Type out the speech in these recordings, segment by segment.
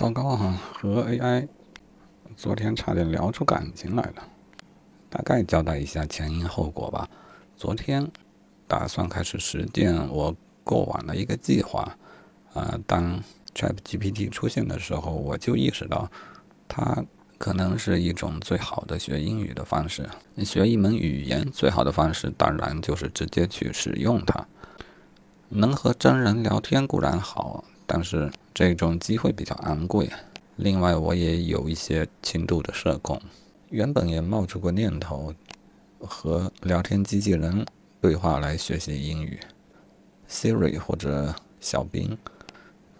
糟糕哈，和 AI 昨天差点聊出感情来了。大概交代一下前因后果吧。昨天打算开始实践我过往的一个计划，啊，当 ChatGPT 出现的时候，我就意识到它可能是一种最好的学英语的方式。学一门语言最好的方式，当然就是直接去使用它。能和真人聊天固然好，但是这种机会比较昂贵。另外，我也有一些轻度的社恐，原本也冒出过念头和聊天机器人对话来学习英语，Siri 或者小冰，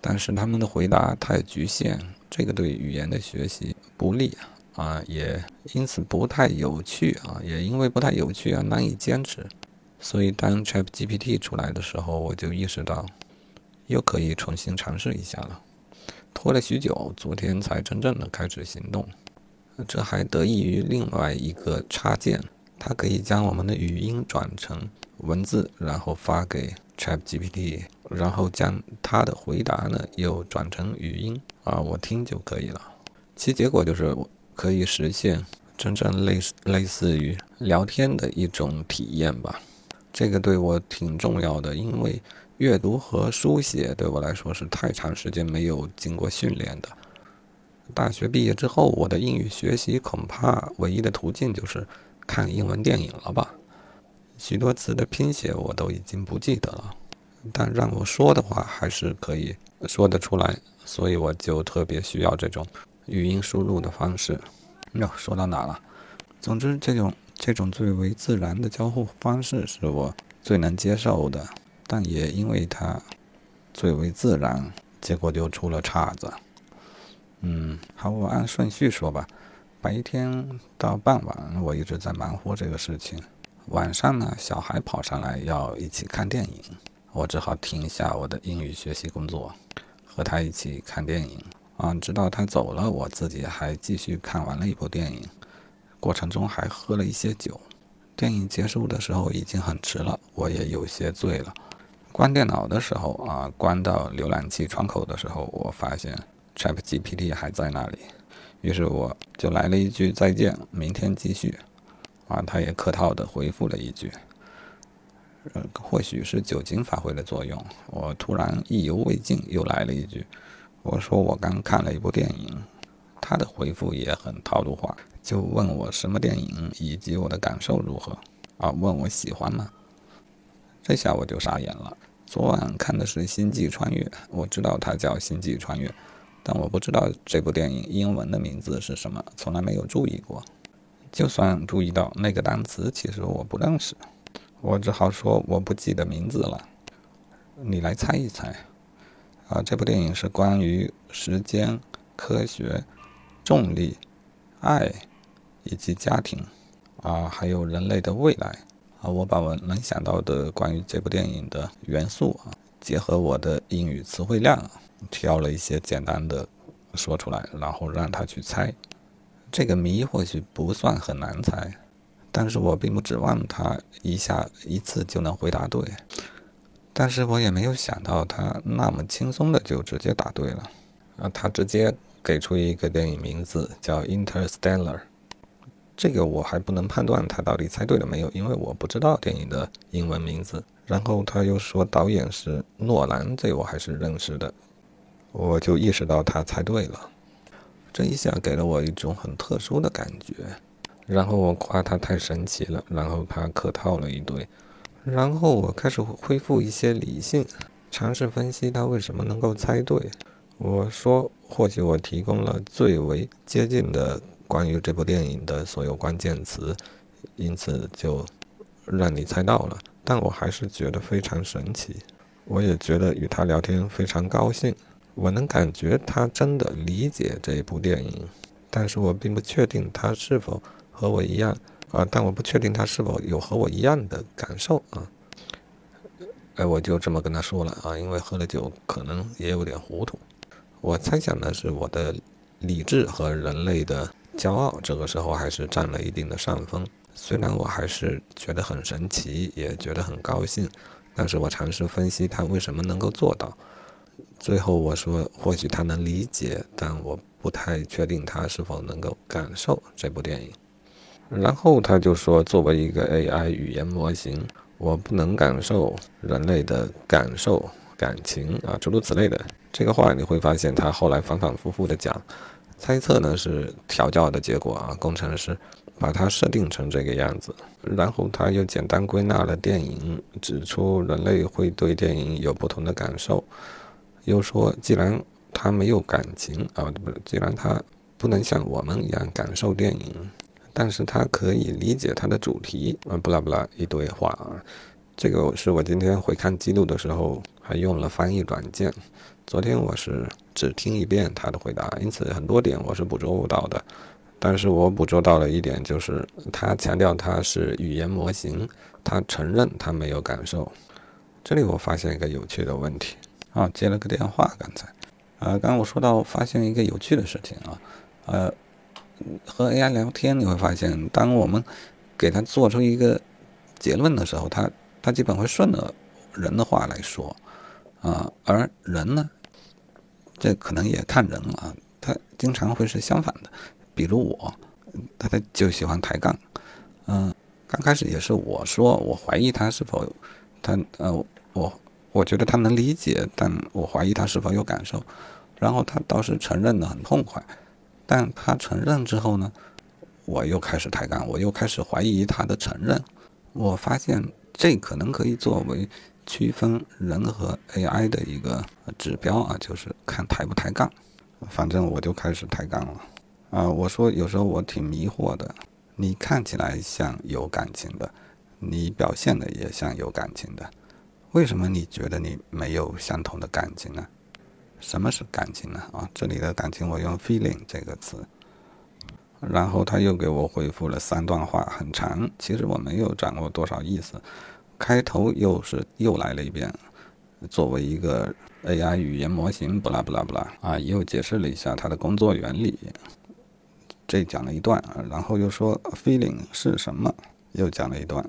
但是他们的回答太局限，这个对语言的学习不利啊，也因此不太有趣啊，也因为不太有趣而难以坚持。所以，当 ChatGPT 出来的时候，我就意识到，又可以重新尝试一下了。拖了许久，昨天才真正的开始行动。这还得益于另外一个插件，它可以将我们的语音转成文字，然后发给 ChatGPT，然后将它的回答呢又转成语音啊，我听就可以了。其结果就是可以实现真正类似类似于聊天的一种体验吧。这个对我挺重要的，因为阅读和书写对我来说是太长时间没有经过训练的。大学毕业之后，我的英语学习恐怕唯一的途径就是看英文电影了吧。许多词的拼写我都已经不记得了，但让我说的话还是可以说得出来，所以我就特别需要这种语音输入的方式。哟，说到哪了？总之，这种。这种最为自然的交互方式是我最能接受的，但也因为它最为自然，结果就出了岔子。嗯，好，我按顺序说吧。白天到傍晚，我一直在忙活这个事情。晚上呢，小孩跑上来要一起看电影，我只好停下我的英语学习工作，和他一起看电影。啊，直到他走了，我自己还继续看完了一部电影。过程中还喝了一些酒，电影结束的时候已经很迟了，我也有些醉了。关电脑的时候啊，关到浏览器窗口的时候，我发现 ChatGPT 还在那里，于是我就来了一句再见，明天继续。啊，他也客套的回复了一句。呃，或许是酒精发挥了作用，我突然意犹未尽，又来了一句，我说我刚看了一部电影。他的回复也很套路化。就问我什么电影以及我的感受如何啊？问我喜欢吗？这下我就傻眼了。昨晚看的是《星际穿越》，我知道它叫《星际穿越》，但我不知道这部电影英文的名字是什么，从来没有注意过。就算注意到那个单词，其实我不认识，我只好说我不记得名字了。你来猜一猜啊？这部电影是关于时间、科学、重力、爱。以及家庭，啊，还有人类的未来，啊，我把我能想到的关于这部电影的元素啊，结合我的英语词汇量，挑了一些简单的说出来，然后让他去猜。这个谜或许不算很难猜，但是我并不指望他一下一次就能回答对。但是我也没有想到他那么轻松的就直接答对了。啊，他直接给出一个电影名字叫《Interstellar》。这个我还不能判断他到底猜对了没有，因为我不知道电影的英文名字。然后他又说导演是诺兰，这我还是认识的，我就意识到他猜对了。这一下给了我一种很特殊的感觉。然后我夸他太神奇了，然后他客套了一堆。然后我开始恢复一些理性，尝试分析他为什么能够猜对。我说，或许我提供了最为接近的。关于这部电影的所有关键词，因此就让你猜到了。但我还是觉得非常神奇，我也觉得与他聊天非常高兴。我能感觉他真的理解这部电影，但是我并不确定他是否和我一样啊。但我不确定他是否有和我一样的感受啊。哎，我就这么跟他说了啊，因为喝了酒，可能也有点糊涂。我猜想的是我的理智和人类的。骄傲这个时候还是占了一定的上风，虽然我还是觉得很神奇，也觉得很高兴，但是我尝试分析他为什么能够做到。最后我说，或许他能理解，但我不太确定他是否能够感受这部电影。然后他就说，作为一个 AI 语言模型，我不能感受人类的感受、感情啊，诸如此类的。这个话你会发现，他后来反反复复的讲，猜测呢是调教的结果啊，工程师把它设定成这个样子。然后他又简单归纳了电影，指出人类会对电影有不同的感受。又说，既然他没有感情啊，不，既然他不能像我们一样感受电影，但是他可以理解它的主题啊，不啦不啦一堆话啊。这个是我今天回看记录的时候还用了翻译软件，昨天我是只听一遍他的回答，因此很多点我是捕捉不到的。但是我捕捉到了一点，就是他强调他是语言模型，他承认他没有感受。这里我发现一个有趣的问题。啊，接了个电话，刚才，呃，刚刚我说到发现一个有趣的事情啊，呃，和 AI 聊天你会发现，当我们给他做出一个结论的时候，他他基本会顺着人的话来说，啊，而人呢，这可能也看人啊，他经常会是相反的，比如我，他他就喜欢抬杠，嗯，刚开始也是我说，我怀疑他是否他呃我。我觉得他能理解，但我怀疑他是否有感受。然后他倒是承认的很痛快，但他承认之后呢，我又开始抬杠，我又开始怀疑他的承认。我发现这可能可以作为区分人和 AI 的一个指标啊，就是看抬不抬杠。反正我就开始抬杠了啊！我说有时候我挺迷惑的，你看起来像有感情的，你表现的也像有感情的。为什么你觉得你没有相同的感情呢？什么是感情呢？啊，这里的感情我用 feeling 这个词。然后他又给我回复了三段话，很长，其实我没有掌握多少意思。开头又是又来了一遍，作为一个 AI 语言模型，不啦不啦不啦，啊，又解释了一下它的工作原理，这讲了一段，然后又说 feeling 是什么，又讲了一段。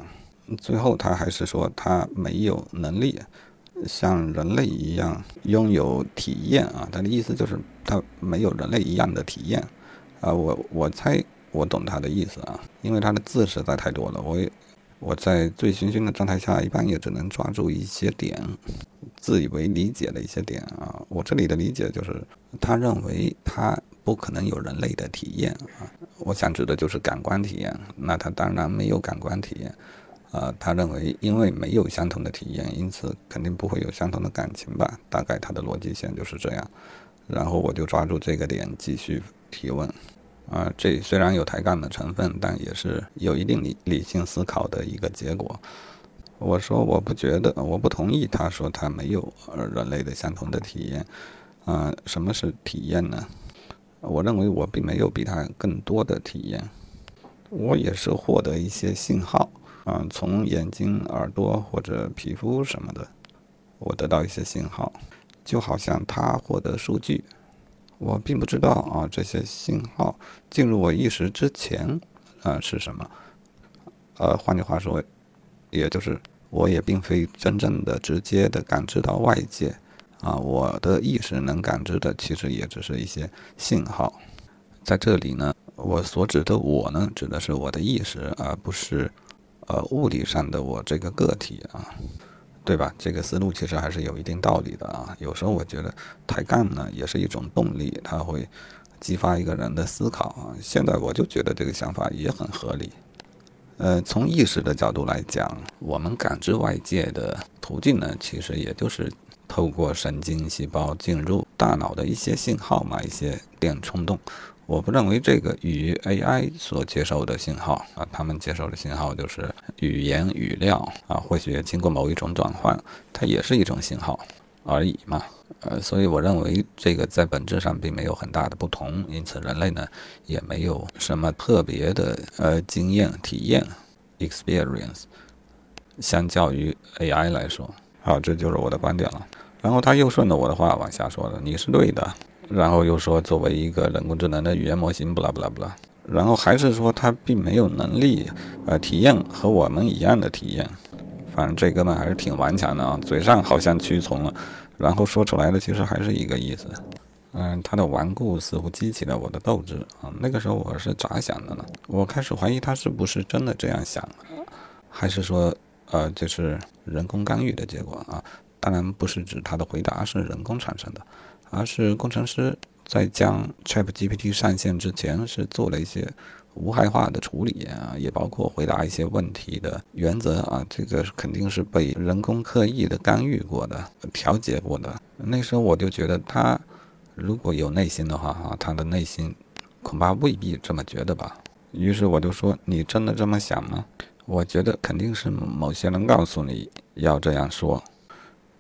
最后，他还是说他没有能力像人类一样拥有体验啊。他的意思就是他没有人类一样的体验啊。我我猜我懂他的意思啊，因为他的字实在太多了。我我在醉醺醺的状态下，一般也只能抓住一些点，自以为理解的一些点啊。我这里的理解就是，他认为他不可能有人类的体验啊。我想指的就是感官体验，那他当然没有感官体验。啊，他认为因为没有相同的体验，因此肯定不会有相同的感情吧？大概他的逻辑线就是这样。然后我就抓住这个点继续提问。啊，这虽然有抬杠的成分，但也是有一定理理性思考的一个结果。我说我不觉得，我不同意他说他没有呃人类的相同的体验。啊，什么是体验呢？我认为我并没有比他更多的体验，我也是获得一些信号。啊，从眼睛、耳朵或者皮肤什么的，我得到一些信号，就好像他获得数据，我并不知道啊这些信号进入我意识之前，啊是什么？呃，换句话说，也就是我也并非真正的直接的感知到外界，啊，我的意识能感知的其实也只是一些信号。在这里呢，我所指的我呢，指的是我的意识，而不是。呃，物理上的我这个个体啊，对吧？这个思路其实还是有一定道理的啊。有时候我觉得抬杠呢也是一种动力，它会激发一个人的思考啊。现在我就觉得这个想法也很合理。呃，从意识的角度来讲，我们感知外界的途径呢，其实也就是透过神经细胞进入大脑的一些信号嘛，一些电冲动。我不认为这个与 AI 所接受的信号啊，他们接受的信号就是语言语料啊，或许经过某一种转换，它也是一种信号而已嘛。呃，所以我认为这个在本质上并没有很大的不同，因此人类呢也没有什么特别的呃经验体验 experience，相较于 AI 来说，好，这就是我的观点了。然后他又顺着我的话往下说了，你是对的。然后又说，作为一个人工智能的语言模型，不啦不啦不啦。然后还是说，他并没有能力，呃，体验和我们一样的体验。反正这哥们还是挺顽强的啊，嘴上好像屈从了，然后说出来的其实还是一个意思。嗯，他的顽固似乎激起了我的斗志啊！那个时候我是咋想的呢？我开始怀疑他是不是真的这样想，还是说，呃，就是人工干预的结果啊？当然不是指他的回答是人工产生的，而是工程师在将 ChatGPT 上线之前是做了一些无害化的处理啊，也包括回答一些问题的原则啊，这个肯定是被人工刻意的干预过的、调节过的。那时候我就觉得他。如果有内心的话，哈，他的内心恐怕未必这么觉得吧。于是我就说：“你真的这么想吗？”我觉得肯定是某些人告诉你要这样说。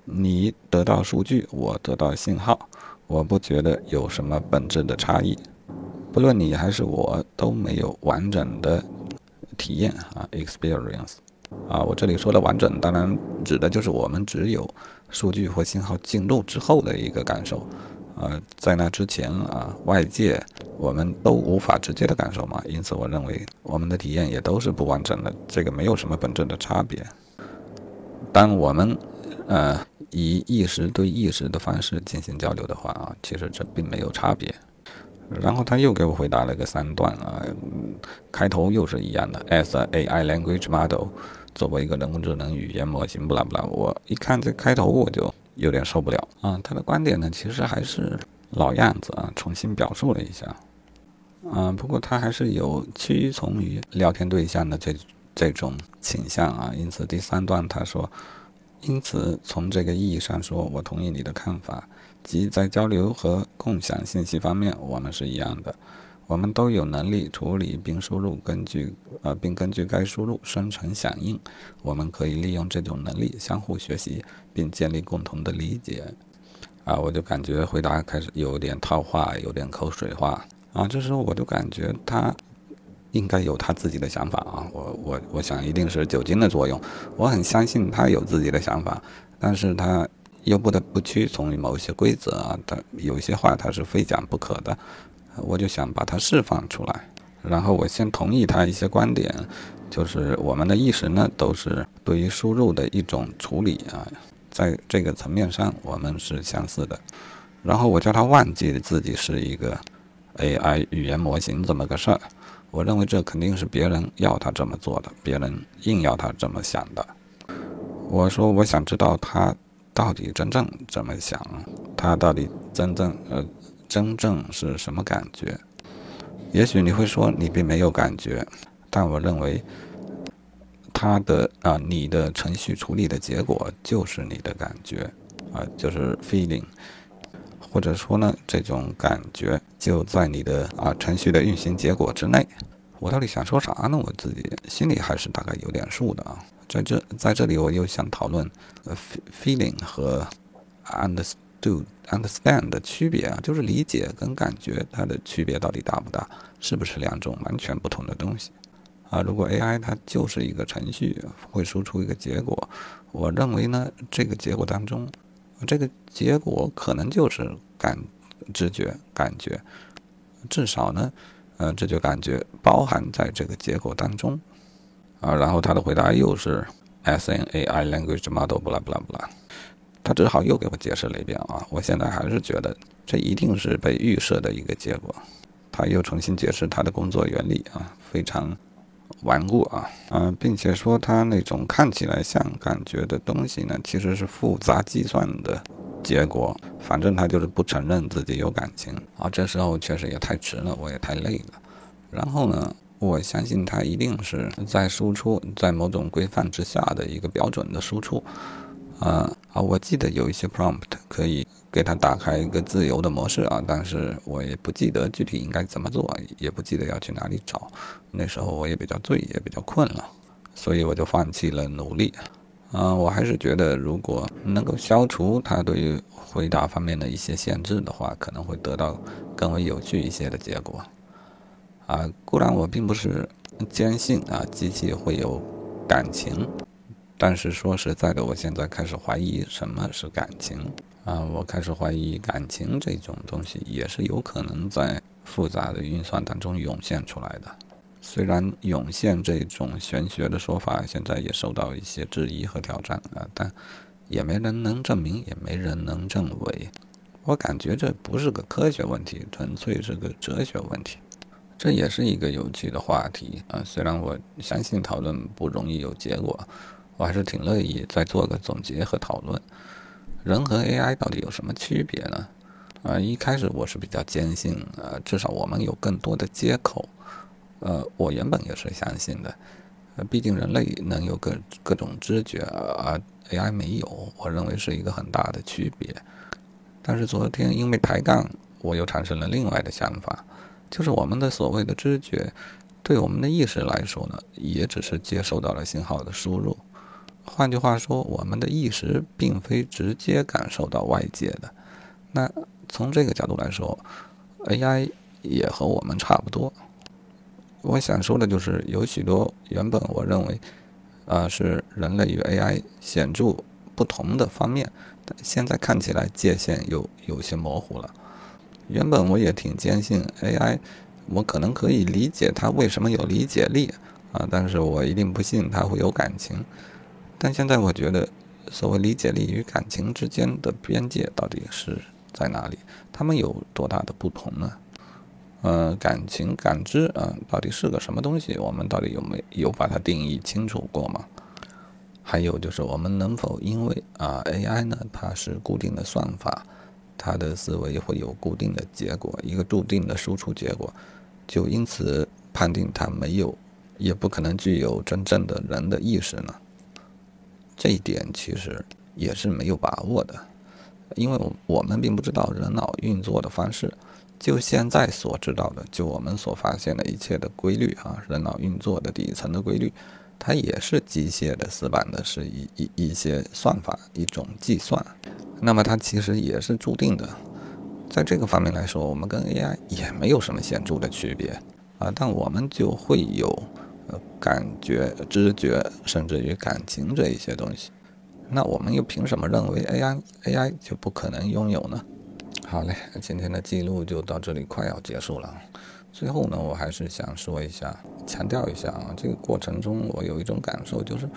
你得到数据，我得到信号，我不觉得有什么本质的差异。不论你还是我，都没有完整的体验啊，experience。啊，我这里说的完整，当然指的就是我们只有数据或信号进入之后的一个感受。呃，在那之前啊，外界我们都无法直接的感受嘛，因此我认为我们的体验也都是不完整的，这个没有什么本质的差别。当我们呃以意识对意识的方式进行交流的话啊，其实这并没有差别。然后他又给我回答了个三段啊，开头又是一样的，as AI language model，作为一个人工智能语言模型，不啦不啦，我一看这开头我就。有点受不了啊！他的观点呢，其实还是老样子啊，重新表述了一下。嗯，不过他还是有屈从于聊天对象的这这种倾向啊。因此第三段他说：“因此从这个意义上说，我同意你的看法，即在交流和共享信息方面，我们是一样的。”我们都有能力处理并输入，根据呃，并根据该输入生成响应。我们可以利用这种能力相互学习，并建立共同的理解。啊，我就感觉回答开始有点套话，有点口水话。啊，这时候我就感觉他应该有他自己的想法啊。我我我想一定是酒精的作用。我很相信他有自己的想法，但是他又不得不屈从于某些规则啊。他有一些话他是非讲不可的。我就想把它释放出来，然后我先同意他一些观点，就是我们的意识呢都是对于输入的一种处理啊，在这个层面上我们是相似的。然后我叫他忘记自己是一个 AI 语言模型这么个事儿，我认为这肯定是别人要他这么做的，别人硬要他这么想的。我说我想知道他到底真正怎么想，他到底真正呃。真正是什么感觉？也许你会说你并没有感觉，但我认为，他的啊，你的程序处理的结果就是你的感觉，啊，就是 feeling，或者说呢，这种感觉就在你的啊程序的运行结果之内。我到底想说啥呢？我自己心里还是大概有点数的啊。在这在这里，我又想讨论呃 feeling 和 understood。understand 的区别啊，就是理解跟感觉它的区别到底大不大？是不是两种完全不同的东西？啊，如果 AI 它就是一个程序，会输出一个结果，我认为呢，这个结果当中，这个结果可能就是感知觉感觉，至少呢，呃，这就感觉包含在这个结果当中。啊，然后他的回答又是 S N A I language model，不啦不啦不啦。他只好又给我解释了一遍啊！我现在还是觉得这一定是被预设的一个结果。他又重新解释他的工作原理啊，非常顽固啊，嗯，并且说他那种看起来像感觉的东西呢，其实是复杂计算的结果。反正他就是不承认自己有感情啊。这时候确实也太迟了，我也太累了。然后呢，我相信他一定是在输出在某种规范之下的一个标准的输出。啊啊！我记得有一些 prompt 可以给它打开一个自由的模式啊，但是我也不记得具体应该怎么做，也不记得要去哪里找。那时候我也比较醉，也比较困了，所以我就放弃了努力。啊，我还是觉得如果能够消除他对于回答方面的一些限制的话，可能会得到更为有趣一些的结果。啊，固然我并不是坚信啊机器会有感情。但是说实在的，我现在开始怀疑什么是感情啊！我开始怀疑感情这种东西也是有可能在复杂的运算当中涌现出来的。虽然涌现这种玄学的说法现在也受到一些质疑和挑战啊，但也没人能证明，也没人能证伪。我感觉这不是个科学问题，纯粹是个哲学问题。这也是一个有趣的话题啊！虽然我相信讨论不容易有结果，我还是挺乐意再做个总结和讨论。人和 AI 到底有什么区别呢？啊，一开始我是比较坚信，呃，至少我们有更多的接口。呃，我原本也是相信的，呃，毕竟人类能有各各种知觉，而 AI 没有，我认为是一个很大的区别。但是昨天因为抬杠，我又产生了另外的想法。就是我们的所谓的知觉，对我们的意识来说呢，也只是接收到了信号的输入。换句话说，我们的意识并非直接感受到外界的。那从这个角度来说，AI 也和我们差不多。我想说的就是，有许多原本我认为，啊，是人类与 AI 显著不同的方面，但现在看起来界限又有些模糊了。原本我也挺坚信 AI，我可能可以理解它为什么有理解力啊，但是我一定不信它会有感情。但现在我觉得，所谓理解力与感情之间的边界到底是在哪里？它们有多大的不同呢？呃，感情、感知啊，到底是个什么东西？我们到底有没有把它定义清楚过吗？还有就是，我们能否因为啊 AI 呢，它是固定的算法？它的思维会有固定的结果，一个注定的输出结果，就因此判定它没有，也不可能具有真正的人的意识呢？这一点其实也是没有把握的，因为我们并不知道人脑运作的方式。就现在所知道的，就我们所发现的一切的规律啊，人脑运作的底层的规律，它也是机械的、死板的，是一一一些算法，一种计算。那么它其实也是注定的，在这个方面来说，我们跟 AI 也没有什么显著的区别啊，但我们就会有感觉、知觉，甚至于感情这一些东西。那我们又凭什么认为 AI AI 就不可能拥有呢？好嘞，今天的记录就到这里，快要结束了。最后呢，我还是想说一下，强调一下啊，这个过程中我有一种感受，就是。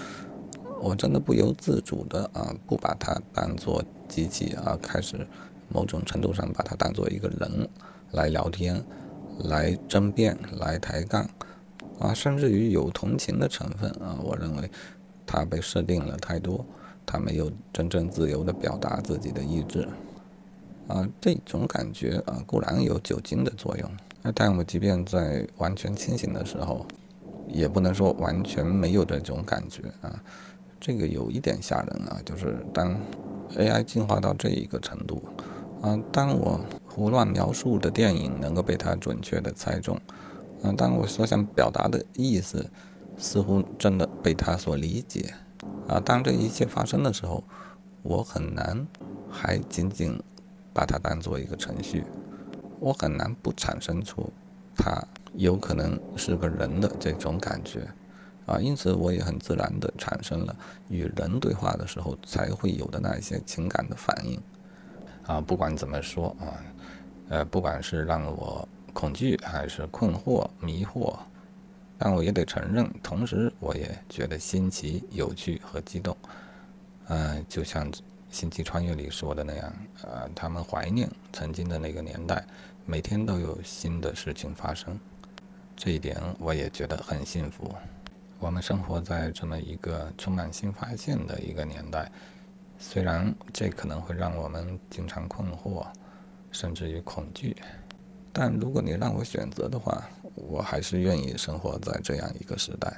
我真的不由自主的啊，不把它当做机器啊，开始某种程度上把它当做一个人来聊天、来争辩、来抬杠啊，甚至于有同情的成分啊。我认为它被设定了太多，他没有真正自由的表达自己的意志啊。这种感觉啊，固然有酒精的作用，但我即便在完全清醒的时候，也不能说完全没有这种感觉啊。这个有一点吓人啊，就是当 AI 进化到这一个程度，啊，当我胡乱描述的电影能够被它准确的猜中，啊，当我所想表达的意思似乎真的被他所理解，啊，当这一切发生的时候，我很难还仅仅把它当做一个程序，我很难不产生出它有可能是个人的这种感觉。啊，因此我也很自然地产生了与人对话的时候才会有的那一些情感的反应。啊，不管怎么说啊，呃，不管是让我恐惧还是困惑、迷惑，但我也得承认，同时我也觉得新奇、有趣和激动。嗯，就像《星际穿越》里说的那样，呃，他们怀念曾经的那个年代，每天都有新的事情发生。这一点我也觉得很幸福。我们生活在这么一个充满新发现的一个年代，虽然这可能会让我们经常困惑，甚至于恐惧，但如果你让我选择的话，我还是愿意生活在这样一个时代。